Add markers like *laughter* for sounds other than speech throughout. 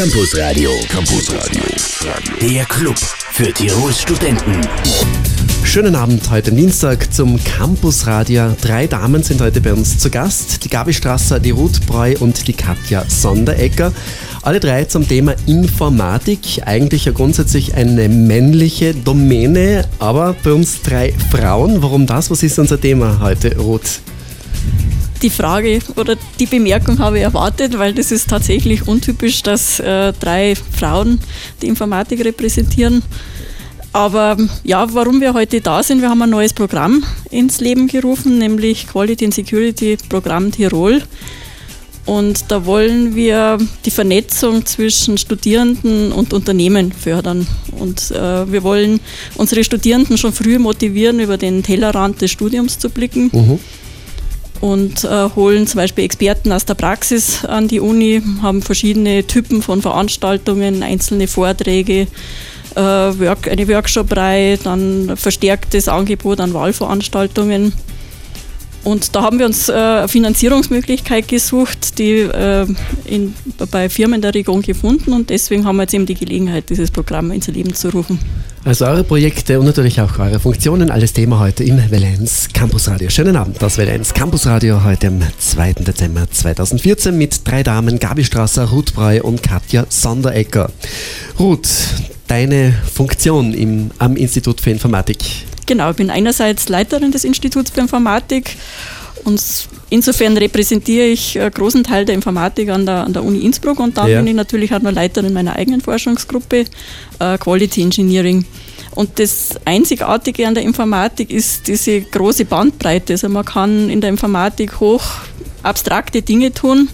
Campus Radio. Campus Radio. Der Club für Tirols Studenten. Schönen Abend heute Dienstag zum Campus Radio. Drei Damen sind heute bei uns zu Gast. Die Gabi Strasser, die Ruth Breu und die Katja Sonderegger. Alle drei zum Thema Informatik. Eigentlich ja grundsätzlich eine männliche Domäne, aber bei uns drei Frauen. Warum das? Was ist unser Thema heute, Ruth? Die Frage oder die Bemerkung habe ich erwartet, weil das ist tatsächlich untypisch, dass äh, drei Frauen die Informatik repräsentieren. Aber ja, warum wir heute da sind, wir haben ein neues Programm ins Leben gerufen, nämlich Quality and Security Programm Tirol. Und da wollen wir die Vernetzung zwischen Studierenden und Unternehmen fördern. Und äh, wir wollen unsere Studierenden schon früh motivieren, über den Tellerrand des Studiums zu blicken. Mhm und äh, holen zum Beispiel Experten aus der Praxis an die Uni, haben verschiedene Typen von Veranstaltungen, einzelne Vorträge, äh, Work, eine Workshop-Reihe, dann verstärktes Angebot an Wahlveranstaltungen. Und da haben wir uns äh, eine Finanzierungsmöglichkeit gesucht, die äh, in, bei Firmen der Region gefunden und deswegen haben wir jetzt eben die Gelegenheit, dieses Programm ins Leben zu rufen. Also eure Projekte und natürlich auch eure Funktionen, alles Thema heute im Valenz Campus Radio. Schönen Abend, das Valenz Campus Radio heute am 2. Dezember 2014 mit drei Damen, Gabi Strasser, Ruth Brey und Katja Sonderecker. Ruth, deine Funktion im, am Institut für Informatik? Genau, ich bin einerseits Leiterin des Instituts für Informatik und insofern repräsentiere ich einen großen Teil der Informatik an der, an der Uni Innsbruck und dann ja. bin ich natürlich auch noch Leiterin meiner eigenen Forschungsgruppe uh, Quality Engineering. Und das Einzigartige an der Informatik ist diese große Bandbreite. Also man kann in der Informatik hoch abstrakte Dinge tun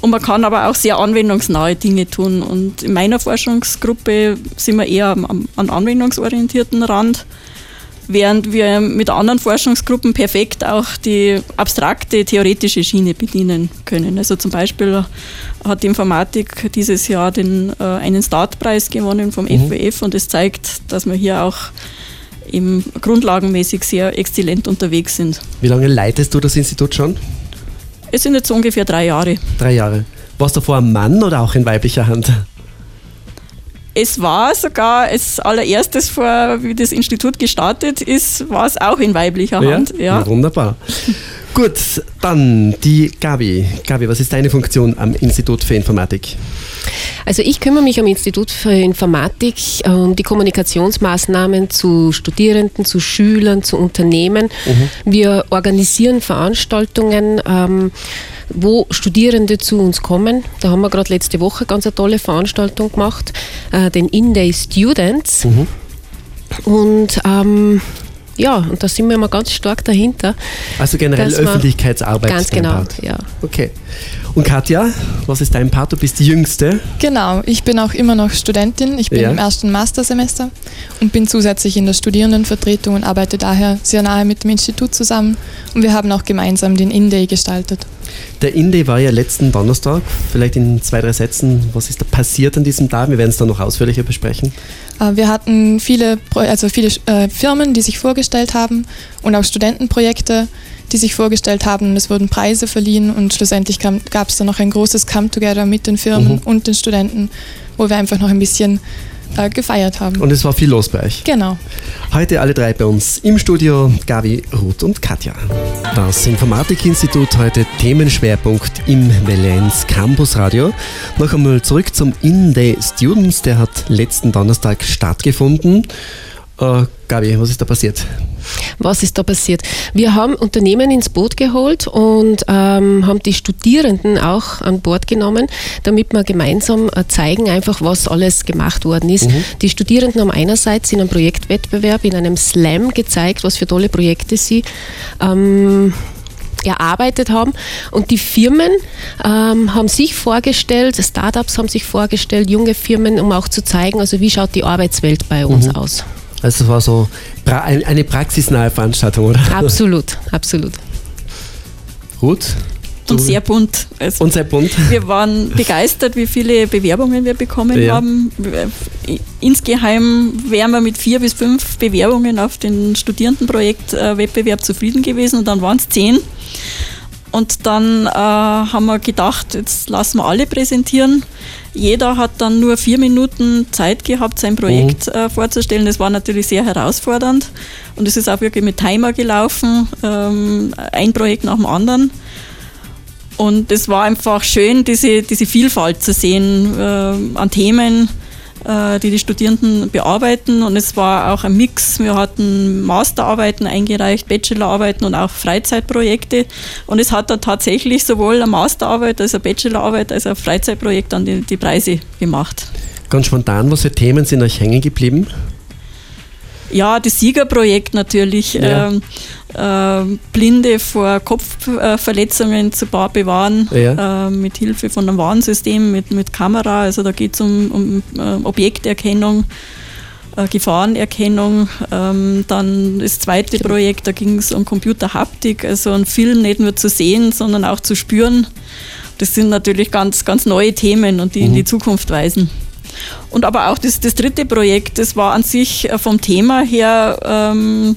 und man kann aber auch sehr anwendungsnahe Dinge tun. Und in meiner Forschungsgruppe sind wir eher am, am anwendungsorientierten Rand während wir mit anderen Forschungsgruppen perfekt auch die abstrakte theoretische Schiene bedienen können. Also zum Beispiel hat die Informatik dieses Jahr den, äh, einen Startpreis gewonnen vom mhm. FWF und es zeigt, dass wir hier auch im grundlagenmäßig sehr exzellent unterwegs sind. Wie lange leitest du das Institut schon? Es sind jetzt ungefähr drei Jahre. Drei Jahre. Warst du vorher ein Mann oder auch in weiblicher Hand? Es war sogar als allererstes, vor, wie das Institut gestartet ist, war es auch in weiblicher Hand. Ja, ja. wunderbar. Gut, dann die Gabi. Gabi, was ist deine Funktion am Institut für Informatik? Also ich kümmere mich am Institut für Informatik um ähm, die Kommunikationsmaßnahmen zu Studierenden, zu Schülern, zu Unternehmen. Mhm. Wir organisieren Veranstaltungen. Ähm, wo Studierende zu uns kommen. Da haben wir gerade letzte Woche ganz eine tolle Veranstaltung gemacht, äh, den In-Day Students. Mhm. Und ähm, ja, und da sind wir immer ganz stark dahinter. Also generell Öffentlichkeitsarbeit. Ganz genau, Part. ja. Okay. Und Katja, was ist dein Part? Du bist die Jüngste. Genau, ich bin auch immer noch Studentin. Ich bin ja. im ersten Mastersemester und bin zusätzlich in der Studierendenvertretung und arbeite daher sehr nahe mit dem Institut zusammen. Und wir haben auch gemeinsam den In-Day gestaltet. Der In-Day war ja letzten Donnerstag. Vielleicht in zwei, drei Sätzen, was ist da passiert an diesem Tag? Wir werden es dann noch ausführlicher besprechen. Äh, wir hatten viele, also viele äh, Firmen, die sich vorgestellt haben und auch Studentenprojekte die sich vorgestellt haben. Es wurden Preise verliehen und schlussendlich gab es dann noch ein großes Come-Together mit den Firmen mhm. und den Studenten, wo wir einfach noch ein bisschen äh, gefeiert haben. Und es war viel los bei euch. Genau. Heute alle drei bei uns im Studio, Gabi, Ruth und Katja. Das Informatikinstitut heute Themenschwerpunkt im Valenz Campus Radio. Noch einmal zurück zum In-Day Students, der hat letzten Donnerstag stattgefunden. Äh, Gabi, was ist da passiert? Was ist da passiert? Wir haben Unternehmen ins Boot geholt und ähm, haben die Studierenden auch an Bord genommen, damit wir gemeinsam äh, zeigen, einfach was alles gemacht worden ist. Mhm. Die Studierenden haben einerseits in einem Projektwettbewerb, in einem Slam gezeigt, was für tolle Projekte sie ähm, erarbeitet haben. Und die Firmen ähm, haben sich vorgestellt, Startups haben sich vorgestellt, junge Firmen, um auch zu zeigen, also wie schaut die Arbeitswelt bei uns mhm. aus. Also es war so eine praxisnahe Veranstaltung, oder? Absolut, absolut. Gut. Und sehr bunt. Also und sehr bunt. Wir waren begeistert, wie viele Bewerbungen wir bekommen ja. haben. Insgeheim wären wir mit vier bis fünf Bewerbungen auf den Studierendenprojektwettbewerb zufrieden gewesen und dann waren es zehn. Und dann äh, haben wir gedacht, jetzt lassen wir alle präsentieren. Jeder hat dann nur vier Minuten Zeit gehabt, sein Projekt mhm. äh, vorzustellen. Das war natürlich sehr herausfordernd. Und es ist auch wirklich mit Timer gelaufen, ähm, ein Projekt nach dem anderen. Und es war einfach schön, diese, diese Vielfalt zu sehen äh, an Themen die die Studierenden bearbeiten. Und es war auch ein Mix. Wir hatten Masterarbeiten eingereicht, Bachelorarbeiten und auch Freizeitprojekte. Und es hat da tatsächlich sowohl eine Masterarbeit als eine Bachelorarbeit als auch ein Freizeitprojekt dann die, die Preise gemacht. Ganz spontan, was für Themen sind euch hängen geblieben? Ja, das Siegerprojekt natürlich. Ja. Ähm, äh, Blinde vor Kopfverletzungen zu bewahren, ja. äh, mit Hilfe von einem Warnsystem, mit, mit Kamera. Also da geht es um, um äh, Objekterkennung. Äh, Gefahrenerkennung. Ähm, dann das zweite Projekt, da ging es um Computerhaptik, also einen Film nicht nur zu sehen, sondern auch zu spüren. Das sind natürlich ganz, ganz neue Themen und die mhm. in die mhm. Zukunft weisen. Und aber auch das, das dritte Projekt, das war an sich äh, vom Thema her ähm,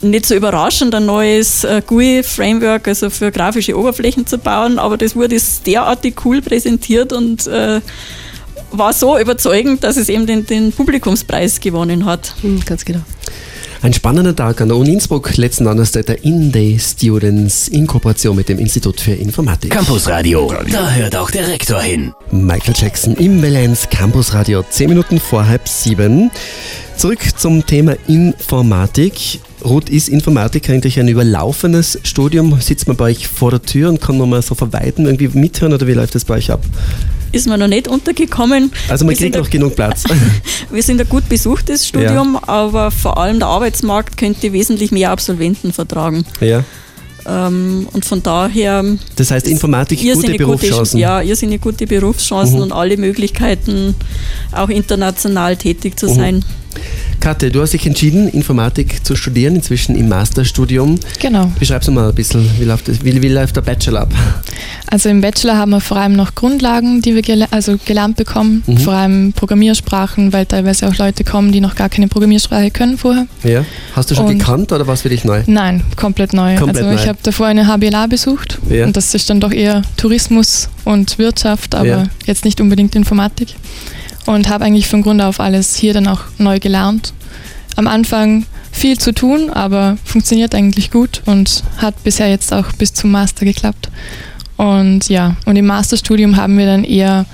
nicht so überraschend, ein neues äh, GUI-Framework, also für grafische Oberflächen zu bauen, aber das wurde derartig cool präsentiert und äh, war so überzeugend, dass es eben den, den Publikumspreis gewonnen hat. Mhm, ganz genau. Ein spannender Tag an der Uni Innsbruck, letzten Donnerstag der In-Day Students in Kooperation mit dem Institut für Informatik. Campusradio, da hört auch der Rektor hin. Michael Jackson im Valenz Campusradio, 10 Minuten vor halb sieben. Zurück zum Thema Informatik. Ruth, ist Informatik eigentlich ein überlaufenes Studium? Sitzt man bei euch vor der Tür und kann nochmal so verweiten, irgendwie mithören oder wie läuft das bei euch ab? ist mir noch nicht untergekommen. Also man wir kriegt noch genug Platz. *laughs* wir sind ein gut besuchtes Studium, ja. aber vor allem der Arbeitsmarkt könnte wesentlich mehr Absolventen vertragen. Ja. Ähm, und von daher. Das heißt, Informatik gute Berufschancen. Gute, ja, irrsinnig gute Berufschancen mhm. und alle Möglichkeiten, auch international tätig zu mhm. sein. Katja, du hast dich entschieden, Informatik zu studieren, inzwischen im Masterstudium. Genau. Beschreib's mal ein bisschen, wie läuft, das, wie, wie läuft der Bachelor ab? Also im Bachelor haben wir vor allem noch Grundlagen, die wir gel also gelernt bekommen, mhm. vor allem Programmiersprachen, weil teilweise auch Leute kommen, die noch gar keine Programmiersprache können vorher. Ja. Hast du schon und gekannt oder was für dich neu? Nein, komplett neu. Komplett also ich habe davor eine HBLA besucht ja. und das ist dann doch eher Tourismus und Wirtschaft, aber ja. jetzt nicht unbedingt Informatik und habe eigentlich von Grund auf alles hier dann auch neu gelernt. Am Anfang viel zu tun, aber funktioniert eigentlich gut und hat bisher jetzt auch bis zum Master geklappt. Und ja, und im Masterstudium haben wir dann eher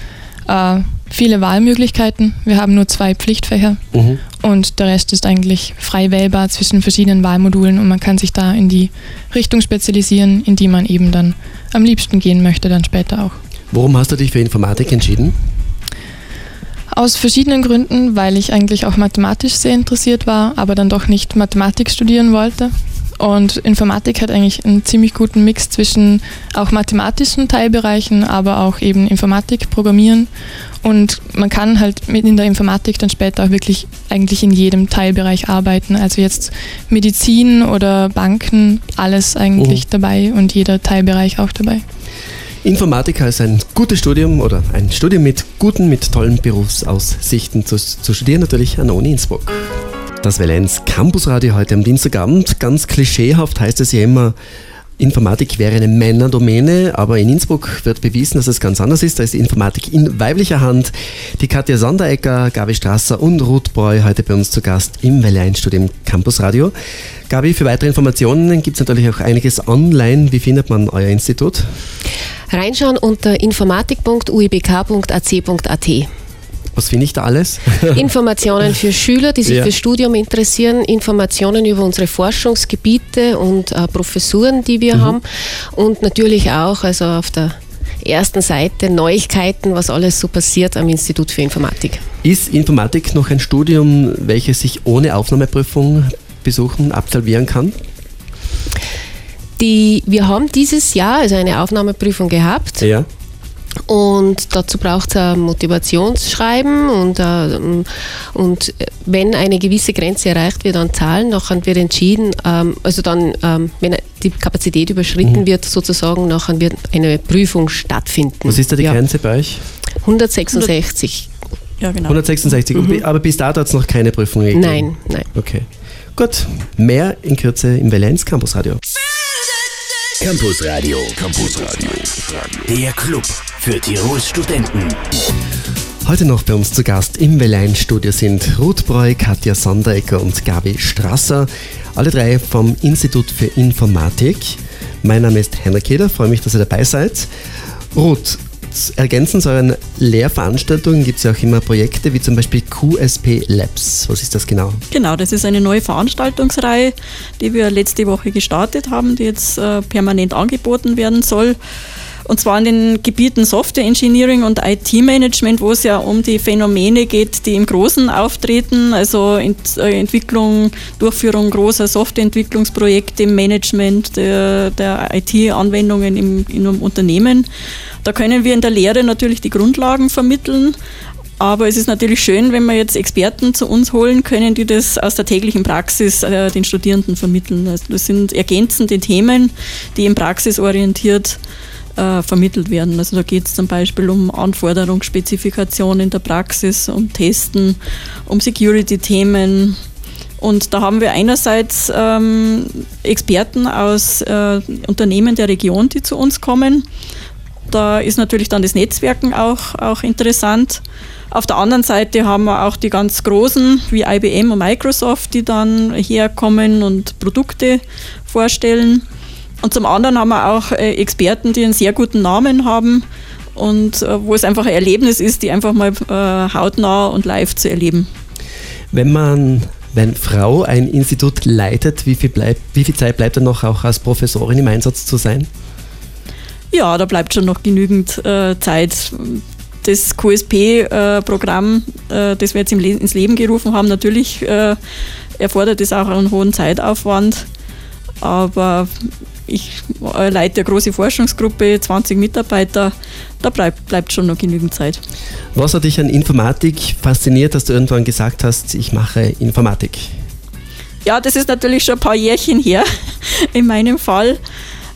äh, viele Wahlmöglichkeiten. Wir haben nur zwei Pflichtfächer mhm. und der Rest ist eigentlich frei wählbar zwischen verschiedenen Wahlmodulen und man kann sich da in die Richtung spezialisieren, in die man eben dann am liebsten gehen möchte, dann später auch. Warum hast du dich für Informatik entschieden? Aus verschiedenen Gründen, weil ich eigentlich auch mathematisch sehr interessiert war, aber dann doch nicht Mathematik studieren wollte. Und Informatik hat eigentlich einen ziemlich guten Mix zwischen auch mathematischen Teilbereichen, aber auch eben Informatik, Programmieren. Und man kann halt in der Informatik dann später auch wirklich eigentlich in jedem Teilbereich arbeiten. Also jetzt Medizin oder Banken, alles eigentlich oh. dabei und jeder Teilbereich auch dabei. Informatiker ist ein gutes Studium oder ein Studium mit guten, mit tollen Berufsaussichten zu, zu studieren, natürlich an der Uni Innsbruck. Das Valenz Campusradio heute am Dienstagabend. Ganz klischeehaft heißt es ja immer, Informatik wäre eine Männerdomäne, aber in Innsbruck wird bewiesen, dass es ganz anders ist. Da ist die Informatik in weiblicher Hand. Die Katja Sonderecker, Gabi Strasser und Ruth Breu heute bei uns zu Gast im Welle 1 Studium Campus Radio. Gabi, für weitere Informationen gibt es natürlich auch einiges online. Wie findet man euer Institut? Reinschauen unter informatik.uibk.ac.at. Was finde ich da alles? *laughs* Informationen für Schüler, die sich ja. für Studium interessieren, Informationen über unsere Forschungsgebiete und äh, Professuren, die wir mhm. haben und natürlich auch also auf der ersten Seite Neuigkeiten, was alles so passiert am Institut für Informatik. Ist Informatik noch ein Studium, welches sich ohne Aufnahmeprüfung besuchen, absolvieren kann? Die, wir haben dieses Jahr also eine Aufnahmeprüfung gehabt. Ja. Und dazu braucht es ein Motivationsschreiben und, äh, und wenn eine gewisse Grenze erreicht wird an Zahlen, nachher wird entschieden, ähm, also dann, ähm, wenn die Kapazität überschritten mhm. wird, sozusagen, nachher wird eine Prüfung stattfinden. Was ist da die ja. Grenze bei euch? 166. Ja, genau. 166, mhm. aber bis dato hat es noch keine Prüfung gegeben? Nein, nein. Okay. Gut, mehr in Kürze im Valenz Campus Radio. Campus Radio. Campus Radio. Der Club für Tirols Studenten. Heute noch bei uns zu Gast im Welein-Studio sind Ruth Breu, Katja Sonderecker und Gabi Strasser, alle drei vom Institut für Informatik. Mein Name ist Henrik Keder, freue mich, dass ihr dabei seid. Ruth, ergänzend zu euren Lehrveranstaltungen gibt es ja auch immer Projekte wie zum Beispiel QSP Labs. Was ist das genau? Genau, das ist eine neue Veranstaltungsreihe, die wir letzte Woche gestartet haben, die jetzt äh, permanent angeboten werden soll. Und zwar in den Gebieten Software Engineering und IT-Management, wo es ja um die Phänomene geht, die im Großen auftreten, also Ent äh, Entwicklung, Durchführung großer Softwareentwicklungsprojekte im Management der, der IT-Anwendungen in einem Unternehmen. Da können wir in der Lehre natürlich die Grundlagen vermitteln, aber es ist natürlich schön, wenn wir jetzt Experten zu uns holen können, die das aus der täglichen Praxis äh, den Studierenden vermitteln. Also das sind ergänzende Themen, die im praxisorientiert äh, vermittelt werden. Also da geht es zum Beispiel um Anforderungsspezifikationen in der Praxis, um Testen, um Security-Themen. Und da haben wir einerseits ähm, Experten aus äh, Unternehmen der Region, die zu uns kommen. Da ist natürlich dann das Netzwerken auch, auch interessant. Auf der anderen Seite haben wir auch die ganz großen wie IBM und Microsoft, die dann herkommen und Produkte vorstellen. Und zum anderen haben wir auch äh, Experten, die einen sehr guten Namen haben und äh, wo es einfach ein Erlebnis ist, die einfach mal äh, hautnah und live zu erleben. Wenn man wenn Frau ein Institut leitet, wie viel, bleibt, wie viel Zeit bleibt dann noch auch als Professorin im Einsatz zu sein? Ja, da bleibt schon noch genügend äh, Zeit. Das QSP-Programm, äh, äh, das wir jetzt Le ins Leben gerufen haben, natürlich erfordert es auch einen hohen Zeitaufwand. Aber ich leite eine große Forschungsgruppe, 20 Mitarbeiter, da bleibt, bleibt schon noch genügend Zeit. Was hat dich an Informatik fasziniert, dass du irgendwann gesagt hast, ich mache Informatik? Ja, das ist natürlich schon ein paar Jährchen her *laughs* in meinem Fall.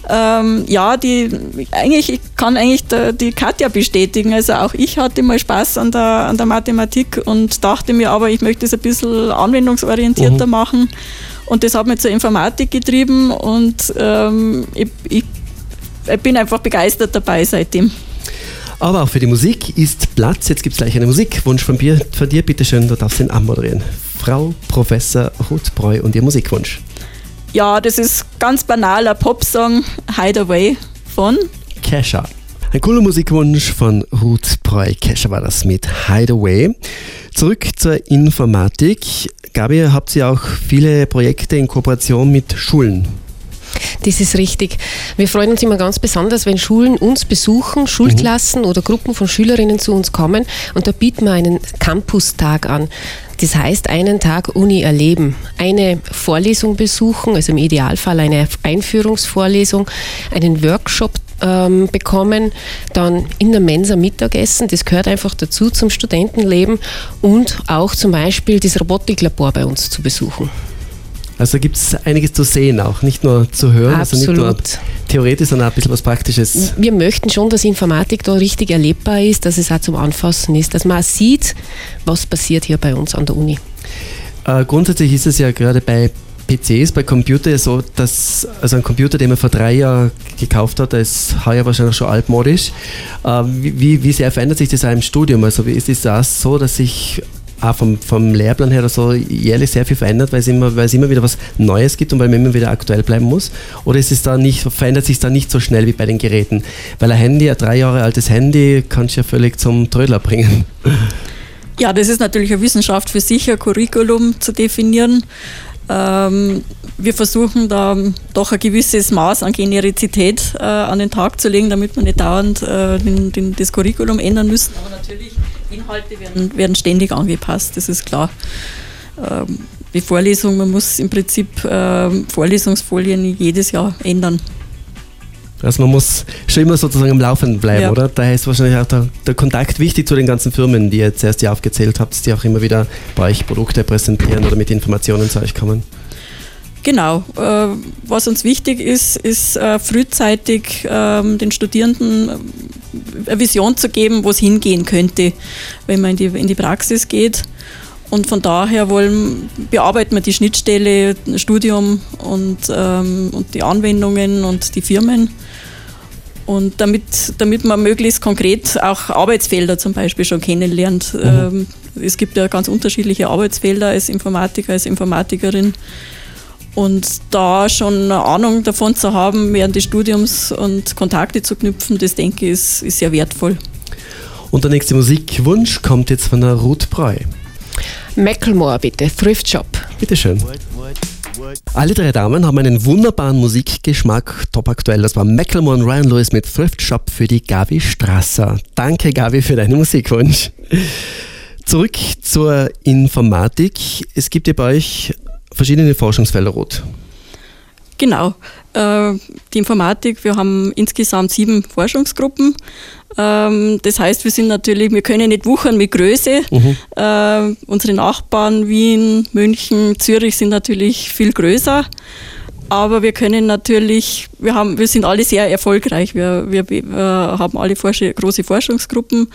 Ähm, ja, die, eigentlich, ich kann eigentlich die Katja bestätigen. Also auch ich hatte mal Spaß an der, an der Mathematik und dachte mir aber, ich möchte es ein bisschen anwendungsorientierter mhm. machen. Und das hat mich zur Informatik getrieben und ähm, ich, ich, ich bin einfach begeistert dabei seitdem. Aber auch für die Musik ist Platz. Jetzt gibt es gleich einen Musikwunsch von dir. Von dir, bitte schön, du darfst ihn anmoderieren. Frau Professor Ruth und ihr Musikwunsch. Ja, das ist ganz banaler Popsong Hideaway von Kesha. Ein cooler Musikwunsch von Ruth Breu. Kesha war das mit Hideaway. Zurück zur Informatik. Gabi, habt ihr auch viele Projekte in Kooperation mit Schulen? Das ist richtig. Wir freuen uns immer ganz besonders, wenn Schulen uns besuchen, Schulklassen mhm. oder Gruppen von Schülerinnen zu uns kommen und da bieten wir einen Campustag an. Das heißt, einen Tag Uni erleben, eine Vorlesung besuchen, also im Idealfall eine Einführungsvorlesung, einen Workshop ähm, bekommen, dann in der Mensa Mittagessen, das gehört einfach dazu zum Studentenleben und auch zum Beispiel das Robotiklabor bei uns zu besuchen. Also gibt es einiges zu sehen auch, nicht nur zu hören, Absolut. also nicht nur theoretisch, sondern auch ein bisschen was Praktisches. Wir möchten schon, dass Informatik da richtig erlebbar ist, dass es auch zum Anfassen ist, dass man auch sieht, was passiert hier bei uns an der Uni. Äh, grundsätzlich ist es ja gerade bei PCs, bei Computern so, dass also ein Computer, den man vor drei Jahren gekauft hat, der ist heuer wahrscheinlich schon altmodisch. Äh, wie, wie sehr verändert sich das auch im Studium? Also ist es das so, dass sich auch vom, vom Lehrplan her oder so jährlich sehr viel verändert, weil es, immer, immer wieder was Neues gibt und weil man immer wieder aktuell bleiben muss? Oder ist es da nicht, verändert sich da nicht so schnell wie bei den Geräten? Weil ein Handy, ein drei Jahre altes Handy, kannst du ja völlig zum Trödler bringen. Ja, das ist natürlich eine Wissenschaft für sich, ein Curriculum zu definieren. Ähm, wir versuchen da doch ein gewisses Maß an Generizität äh, an den Tag zu legen, damit wir nicht dauernd äh, den, den, das Curriculum ändern müssen. Aber natürlich, Inhalte werden, werden ständig angepasst, das ist klar. Ähm, die Vorlesung, man muss im Prinzip äh, Vorlesungsfolien jedes Jahr ändern. Also man muss schon immer sozusagen am Laufenden bleiben, ja. oder? Daher ist wahrscheinlich auch der, der, Kontakt wichtig zu den ganzen Firmen, die ihr jetzt erst hier aufgezählt habt, die auch immer wieder bei euch Produkte präsentieren oder mit Informationen zu euch kommen. Genau. Äh, was uns wichtig ist, ist äh, frühzeitig ähm, den Studierenden äh, eine Vision zu geben, wo es hingehen könnte, wenn man in die, in die Praxis geht. Und von daher wollen, bearbeiten wir die Schnittstelle, Studium und, ähm, und die Anwendungen und die Firmen. Und damit, damit man möglichst konkret auch Arbeitsfelder zum Beispiel schon kennenlernt. Mhm. Ähm, es gibt ja ganz unterschiedliche Arbeitsfelder als Informatiker, als Informatikerin. Und da schon eine Ahnung davon zu haben, während des Studiums und Kontakte zu knüpfen, das denke ich, ist, ist sehr wertvoll. Und der nächste Musikwunsch kommt jetzt von der Ruth Breu. Macklemore bitte, Thrift Shop. Bitte schön. Alle drei Damen haben einen wunderbaren Musikgeschmack, top aktuell. Das war Macklemore und Ryan Lewis mit Thrift Shop für die Gabi Strasser. Danke Gabi für deinen Musikwunsch. Zurück zur Informatik. Es gibt ja bei euch verschiedene Forschungsfelder rot. Genau. Äh, die Informatik, wir haben insgesamt sieben Forschungsgruppen. Ähm, das heißt, wir sind natürlich, wir können nicht wuchern mit Größe. Mhm. Äh, unsere Nachbarn Wien, München, Zürich sind natürlich viel größer. Aber wir können natürlich, wir, haben, wir sind alle sehr erfolgreich. Wir, wir, wir haben alle große Forschungsgruppen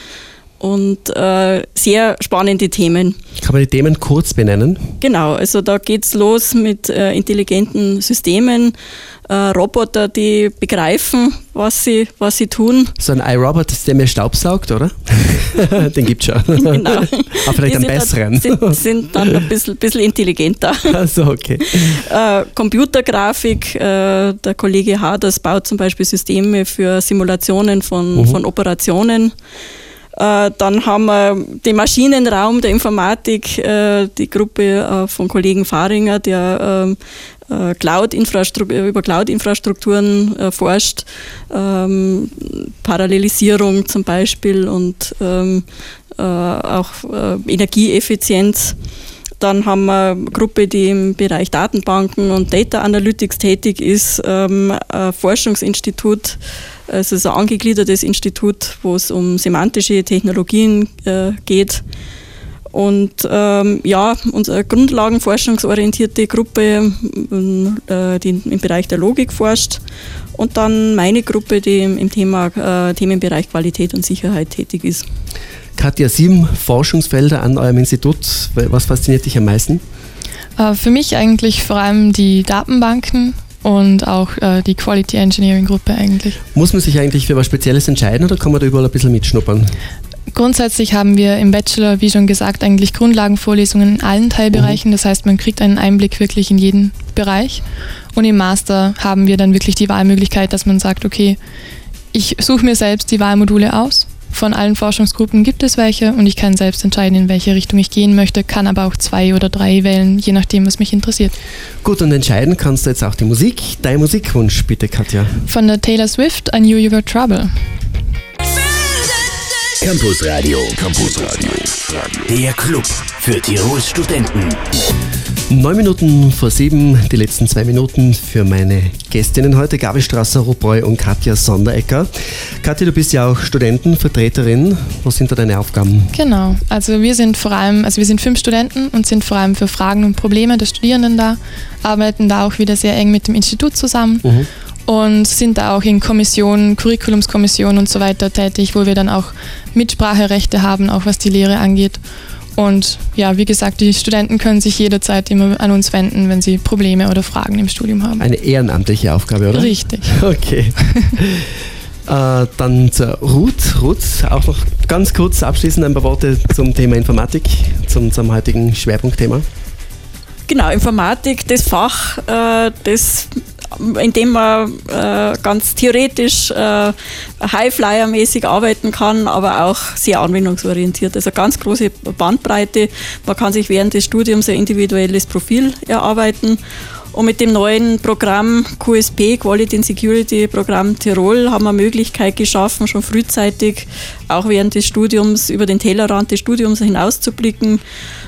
und äh, sehr spannende Themen. Kann man die Themen kurz benennen? Genau, also da geht es los mit äh, intelligenten Systemen, äh, Roboter, die begreifen, was sie, was sie tun. So ein iRobot, der mir Staubsaugt, oder? *laughs* Den gibt es schon. Genau. Aber vielleicht einen besseren. Sind, sind, dann ein bisschen, bisschen intelligenter. *laughs* Also okay. Äh, Computergrafik, äh, der Kollege Haders baut zum Beispiel Systeme für Simulationen von, mhm. von Operationen. Äh, dann haben wir den Maschinenraum der Informatik, äh, die Gruppe äh, von Kollegen Fahringer, der ähm, Cloud über Cloud-Infrastrukturen forscht, ähm, Parallelisierung zum Beispiel und ähm, auch Energieeffizienz. Dann haben wir eine Gruppe, die im Bereich Datenbanken und Data Analytics tätig ist, ein Forschungsinstitut es ist ein angegliedertes Institut, wo es um semantische Technologien äh, geht. Und ähm, ja, unsere grundlagenforschungsorientierte Gruppe, äh, die im Bereich der Logik forscht. Und dann meine Gruppe, die im, Thema, äh, Themenbereich Qualität und Sicherheit tätig ist. Katja, sieben Forschungsfelder an eurem Institut. Was fasziniert dich am meisten? Äh, für mich eigentlich vor allem die Datenbanken und auch äh, die Quality Engineering Gruppe eigentlich. Muss man sich eigentlich für was Spezielles entscheiden oder kann man da überall ein bisschen mitschnuppern? Grundsätzlich haben wir im Bachelor, wie schon gesagt, eigentlich Grundlagenvorlesungen in allen Teilbereichen. Mhm. Das heißt, man kriegt einen Einblick wirklich in jeden Bereich. Und im Master haben wir dann wirklich die Wahlmöglichkeit, dass man sagt, okay, ich suche mir selbst die Wahlmodule aus von allen Forschungsgruppen gibt es welche und ich kann selbst entscheiden, in welche Richtung ich gehen möchte, kann aber auch zwei oder drei wählen, je nachdem, was mich interessiert. Gut, und entscheiden kannst du jetzt auch die Musik. Dein Musikwunsch bitte, Katja. Von der Taylor Swift, I Knew You Were Trouble. Campus Radio. Campus Radio. Der Club für Tirols Studenten. Neun Minuten vor sieben, die letzten zwei Minuten für meine Gästinnen heute, Gabi Strasser, Rubreu und Katja Sonderecker. Katja, du bist ja auch Studentenvertreterin. Was sind da deine Aufgaben? Genau, also wir sind vor allem, also wir sind fünf Studenten und sind vor allem für Fragen und Probleme der Studierenden da, arbeiten da auch wieder sehr eng mit dem Institut zusammen. Mhm und sind da auch in Kommissionen, Curriculumskommissionen und so weiter tätig, wo wir dann auch Mitspracherechte haben, auch was die Lehre angeht. Und ja, wie gesagt, die Studenten können sich jederzeit immer an uns wenden, wenn sie Probleme oder Fragen im Studium haben. Eine ehrenamtliche Aufgabe, oder? Richtig. *laughs* Okay. *laughs* äh, dann zur Ruth. Ruth, auch noch ganz kurz abschließend ein paar Worte zum Thema Informatik, zum, zum heutigen Schwerpunktthema. Genau, Informatik, das Fach, äh, das in dem man äh, ganz theoretisch äh, Highflyer-mäßig arbeiten kann, aber auch sehr anwendungsorientiert. Also ganz große Bandbreite. Man kann sich während des Studiums ein individuelles Profil erarbeiten. Und mit dem neuen Programm QSP, Quality and Security Programm Tirol, haben wir Möglichkeit geschaffen, schon frühzeitig, auch während des Studiums, über den Tellerrand des Studiums hinauszublicken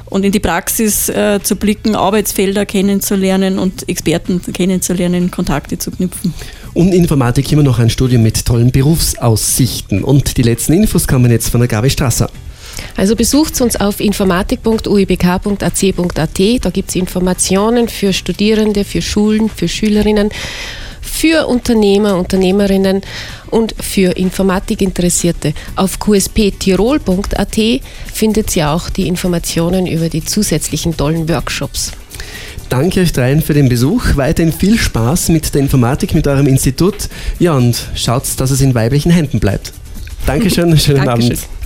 und in die Praxis äh, zu blicken, Arbeitsfelder kennenzulernen und Experten kennenzulernen, Kontakte zu knüpfen. Und Informatik immer noch ein Studium mit tollen Berufsaussichten. Und die letzten Infos kommen jetzt von der Gabi Strasser. Also besucht uns auf informatik.uibk.ac.at. Da gibt es Informationen für Studierende, für Schulen, für Schülerinnen für Unternehmer, Unternehmerinnen und für Informatikinteressierte. Auf qsptirol.at findet ihr auch die Informationen über die zusätzlichen tollen Workshops. Danke euch dreien für den Besuch. Weiterhin viel Spaß mit der Informatik, mit eurem Institut. Ja, und schaut, dass es in weiblichen Händen bleibt. Dankeschön, schönen Dankeschön. Abend.